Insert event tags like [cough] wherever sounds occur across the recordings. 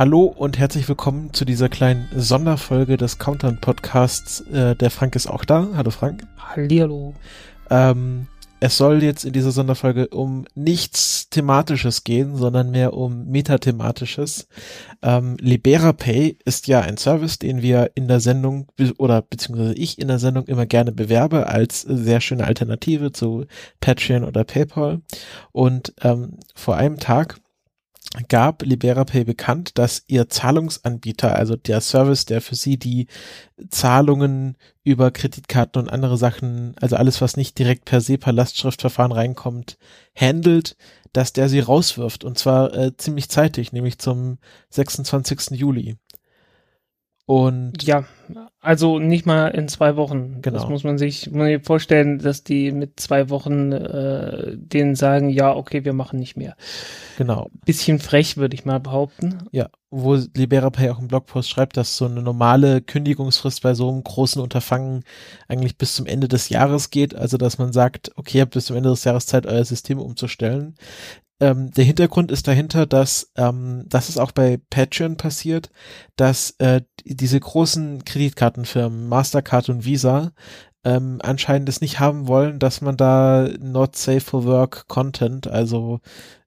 Hallo und herzlich willkommen zu dieser kleinen Sonderfolge des Countdown Podcasts. Äh, der Frank ist auch da. Hallo Frank. Hallihallo. Ähm, es soll jetzt in dieser Sonderfolge um nichts Thematisches gehen, sondern mehr um Metathematisches. Ähm, LiberaPay ist ja ein Service, den wir in der Sendung oder beziehungsweise ich in der Sendung immer gerne bewerbe als sehr schöne Alternative zu Patreon oder PayPal. Und ähm, vor einem Tag gab LiberaPay bekannt, dass ihr Zahlungsanbieter, also der Service, der für sie die Zahlungen über Kreditkarten und andere Sachen, also alles, was nicht direkt per se per Lastschriftverfahren reinkommt, handelt, dass der sie rauswirft und zwar äh, ziemlich zeitig, nämlich zum 26. Juli. Und ja, also nicht mal in zwei Wochen. Genau. Das muss man sich, muss man sich vorstellen, dass die mit zwei Wochen äh, denen sagen, ja, okay, wir machen nicht mehr. genau, Bisschen frech, würde ich mal behaupten. ja, wo LiberaPay auch im Blogpost schreibt, dass so eine normale Kündigungsfrist bei so einem großen Unterfangen eigentlich bis zum Ende des Jahres geht, also dass man sagt, okay, ihr habt bis zum Ende des Jahres Zeit, euer System umzustellen. Ähm, der Hintergrund ist dahinter, dass ähm, das ist auch bei Patreon passiert, dass äh, diese großen Kreditkartenfirmen Mastercard und Visa ähm, anscheinend es nicht haben wollen, dass man da not safe for work Content, also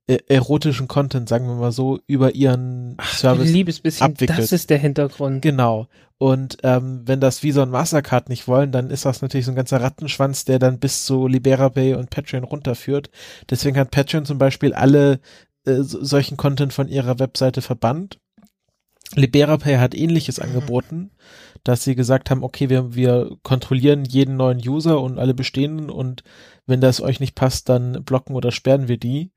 äh, erotischen Content, sagen wir mal so, über ihren Service Liebes bisschen, abwickelt. das ist der Hintergrund. Genau. Und ähm, wenn das Visa und Mastercard nicht wollen, dann ist das natürlich so ein ganzer Rattenschwanz, der dann bis zu LiberaPay und Patreon runterführt. Deswegen hat Patreon zum Beispiel alle äh, so- solchen Content von ihrer Webseite verbannt. LiberaPay hat ähnliches angeboten, dass sie gesagt haben, okay, wir, wir kontrollieren jeden neuen User und alle bestehenden und wenn das euch nicht passt, dann blocken oder sperren wir die.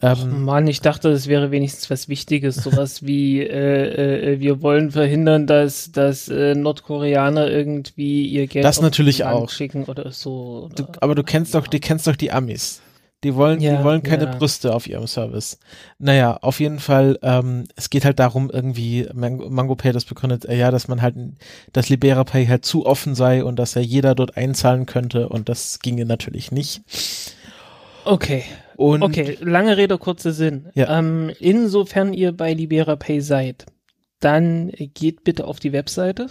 Ach Ähm, Mann, ich dachte, das wäre wenigstens was Wichtiges, sowas wie äh, äh, wir wollen verhindern, dass dass äh, Nordkoreaner irgendwie ihr Geld Das natürlich auch. schicken oder so. Du, Oder, aber du kennst doch, die kennst doch die Amis. Die wollen, die Ja, wollen keine ja. Brüste auf ihrem Service. Naja, auf jeden Fall, ähm, es geht halt darum, irgendwie, Mango, hat das begründet, äh, ja, dass man halt, dass LiberaPay halt zu offen sei und dass ja jeder dort einzahlen könnte und das ginge natürlich nicht. okay, Und okay, lange Rede, kurzer Sinn. Ja. Ähm, insofern ihr bei LiberaPay seid, dann geht bitte auf die Webseite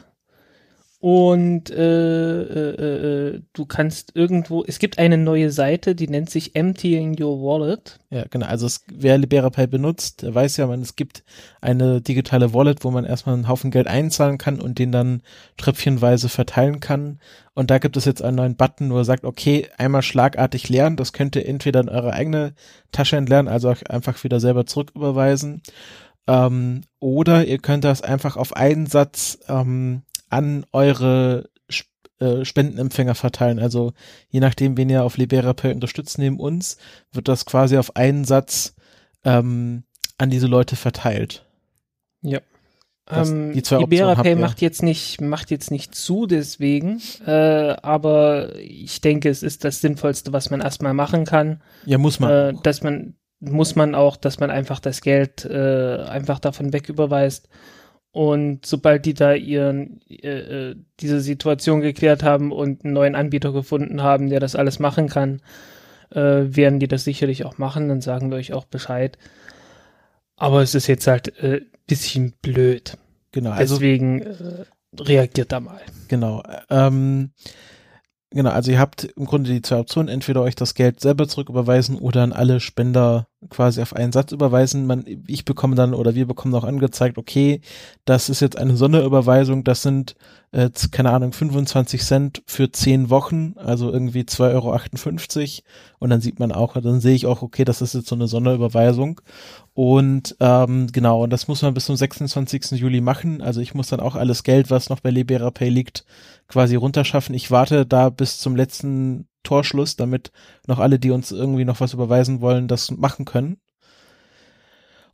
und äh, äh, äh, du kannst irgendwo, es gibt eine neue Seite, die nennt sich Emptying Your Wallet. ja, genau, also es, wer LiberaPay benutzt, der weiß ja, man, es gibt eine digitale Wallet, wo man erstmal einen Haufen Geld einzahlen kann und den dann tröpfchenweise verteilen kann. Und da gibt es jetzt einen neuen Button, wo er sagt, okay, einmal schlagartig leeren, das könnt ihr entweder in eure eigene Tasche entleeren, also auch einfach wieder selber zurücküberweisen. Ähm, oder ihr könnt das einfach auf einen Satz ähm, an eure äh, Spendenempfänger verteilen. Also je nachdem, wen ihr auf LiberaPay unterstützt neben uns, wird das quasi auf einen Satz ähm, an diese Leute verteilt. Das- Ähm, die zwei habt LiberaPay macht jetzt nicht, macht jetzt nicht zu, deswegen, äh, aber ich denke, es ist das Sinnvollste, was man erstmal machen kann. Ja, muss man. äh, dass man muss man auch, dass man einfach das Geld äh, einfach davon weg überweist. Und sobald die da ihren äh, äh, diese Situation geklärt haben und einen neuen Anbieter gefunden haben, der das alles machen kann, äh, werden die das sicherlich auch machen. Dann sagen wir euch auch Bescheid. Aber es ist jetzt halt äh, bisschen blöd. genau, also Deswegen äh, reagiert da mal. Genau. Ähm, genau, also ihr habt im Grunde die zwei Optionen, entweder euch das Geld selber zurücküberweisen oder an alle Spender quasi auf einen Satz überweisen. Man, ich bekomme dann oder wir bekommen auch angezeigt, okay, das ist jetzt eine Sonderüberweisung, das sind, äh, keine Ahnung, 25 Cent für 10 Wochen, also irgendwie 2,58 Euro. Und dann sieht man auch, dann sehe ich auch, okay, das ist jetzt so eine Sonderüberweisung. Und ähm, genau, und das muss man bis zum 26. Juli machen. Also ich muss dann auch alles Geld, was noch bei LiberaPay liegt, quasi runterschaffen. Ich warte da bis zum letzten Torschluss, damit noch alle, die uns irgendwie noch was überweisen wollen, das machen können.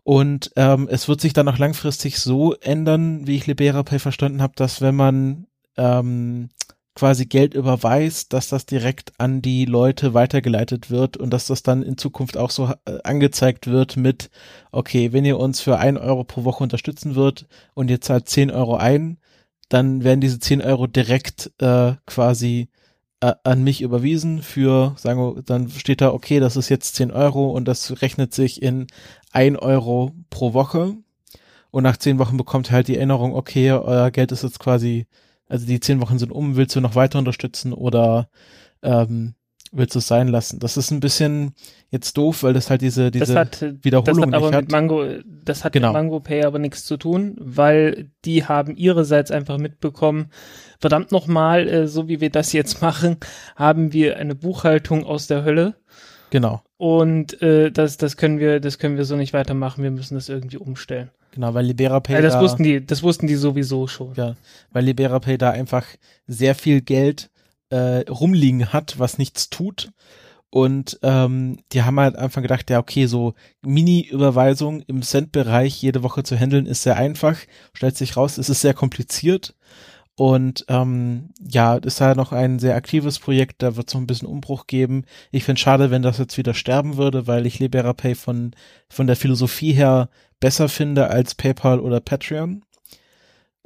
Und ähm, es wird sich dann auch langfristig so ändern, wie ich LiberaPay verstanden habe, dass wenn man ähm, quasi Geld überweist, dass das direkt an die Leute weitergeleitet wird und dass das dann in Zukunft auch so äh, angezeigt wird mit, okay, wenn ihr uns für ein Euro pro Woche unterstützen wird und ihr zahlt zehn Euro ein, dann werden diese zehn Euro direkt äh, quasi äh, an mich überwiesen für, sagen wir, dann steht da, okay, das ist jetzt 10 Euro und das rechnet sich in 1 Euro pro Woche. Und nach 10 Wochen bekommt halt die Erinnerung, okay, euer Geld ist jetzt quasi, also die 10 Wochen sind um, willst du noch weiter unterstützen oder ähm, willst du es sein lassen? Das ist ein bisschen jetzt doof, weil das halt diese, diese das hat, Wiederholung das hat aber nicht hat. Mit Mango, das hat Genau. mit Mango Pay aber nichts zu tun, weil die haben ihrerseits einfach mitbekommen, verdammt nochmal, äh, so wie wir das jetzt [laughs] machen, haben wir eine Buchhaltung aus der Hölle. Genau, Und äh, das, das können wir, das können wir so nicht weitermachen. Wir müssen das irgendwie umstellen. Genau, weil LiberaPay Ja, das da, wussten die, das wussten die sowieso schon. ja, weil LiberaPay da einfach sehr viel Geld äh, rumliegen hat, was nichts tut. Und ähm, die haben halt einfach gedacht, ja, okay, so Mini-Überweisung im Cent-Bereich jede Woche zu handeln ist sehr einfach. Stellt sich raus, es ist sehr kompliziert. Und ähm, ja, das ist halt noch ein sehr aktives Projekt, da wird es noch ein bisschen Umbruch geben. Ich finde schade, wenn das jetzt wieder sterben würde, weil ich LiberaPay von, von der Philosophie her besser finde als PayPal oder Patreon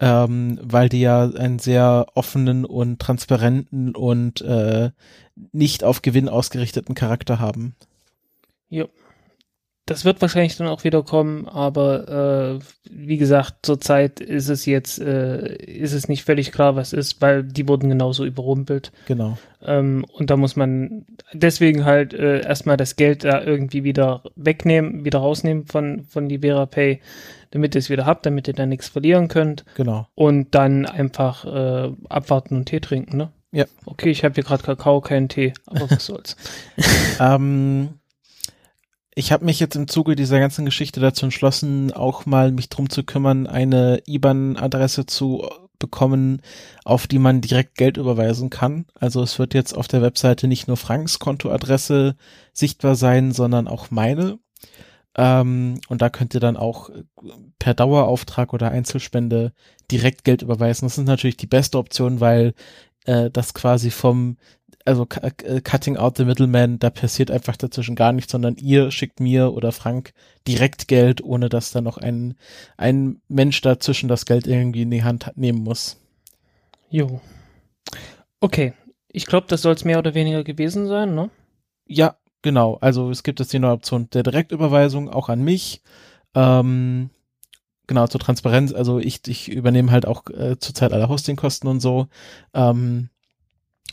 ähm, weil die ja einen sehr offenen und transparenten und äh, nicht auf Gewinn ausgerichteten Charakter haben. Ja. Das wird wahrscheinlich dann auch wieder kommen, aber äh, wie gesagt, zurzeit ist es jetzt, äh, ist es nicht völlig klar, was ist, weil die wurden genauso überrumpelt. Genau. Ähm, und da muss man deswegen halt äh, erstmal das Geld da irgendwie wieder wegnehmen, wieder rausnehmen von, von Libera Pay, damit ihr es wieder habt, damit ihr da nichts verlieren könnt. Genau. Und dann einfach äh, abwarten und Tee trinken, ne? Ja. Okay, ich habe hier gerade Kakao, keinen Tee, aber was soll's. [laughs] ähm, ich habe mich jetzt im Zuge dieser ganzen Geschichte dazu entschlossen, auch mal mich drum zu kümmern, eine IBAN-Adresse zu bekommen, auf die man direkt Geld überweisen kann. Also es wird jetzt auf der Webseite nicht nur Franks Kontoadresse sichtbar sein, sondern auch meine. Ähm, und da könnt ihr dann auch per Dauerauftrag oder Einzelspende direkt Geld überweisen. Das ist natürlich die beste Option, weil äh, das quasi vom also äh, cutting out the middleman, da passiert einfach dazwischen gar nichts, sondern ihr schickt mir oder Frank direkt Geld, ohne dass da noch ein, ein Mensch dazwischen das Geld irgendwie in die Hand nehmen muss. Jo. Okay. Ich glaube, das soll es mehr oder weniger gewesen sein, ne? Ja, genau. Also es gibt jetzt die neue Option der Direktüberweisung auch an mich. Ähm, genau, zur Transparenz. Also ich, ich übernehme halt auch äh, zurzeit alle Hostingkosten und so. Ähm,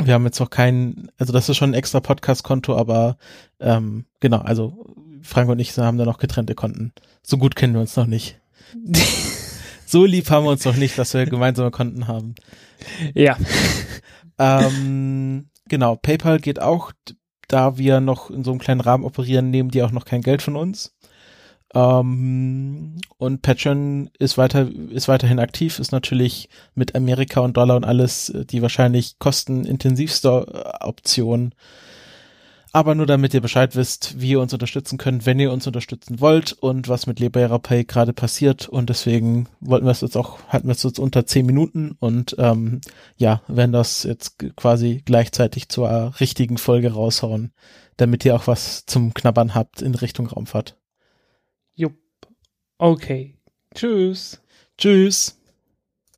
wir haben jetzt noch keinen, also das ist schon ein extra Podcast-Konto, aber ähm, genau, also Frank und ich haben da noch getrennte Konten. So gut kennen wir uns noch nicht. [laughs] so lieb haben wir uns noch nicht, dass wir gemeinsame Konten haben. Ja. Ähm, genau, PayPal geht auch, da wir noch in so einem kleinen Rahmen operieren, nehmen die auch noch kein Geld von uns. Ähm, und Patreon ist weiter, ist weiterhin aktiv, ist natürlich mit Amerika und Dollar und alles äh, die wahrscheinlich kostenintensivste äh, Option. Aber nur damit ihr Bescheid wisst, wie ihr uns unterstützen könnt, wenn ihr uns unterstützen wollt und was mit Libera Pay gerade passiert. Und deswegen wollten wir es jetzt auch, hatten wir es jetzt unter zehn Minuten und ähm, ja, werden das jetzt quasi gleichzeitig zur richtigen Folge raushauen, damit ihr auch was zum Knabbern habt in Richtung Raumfahrt. Jupp. Okay. Tschüss. Tschüss.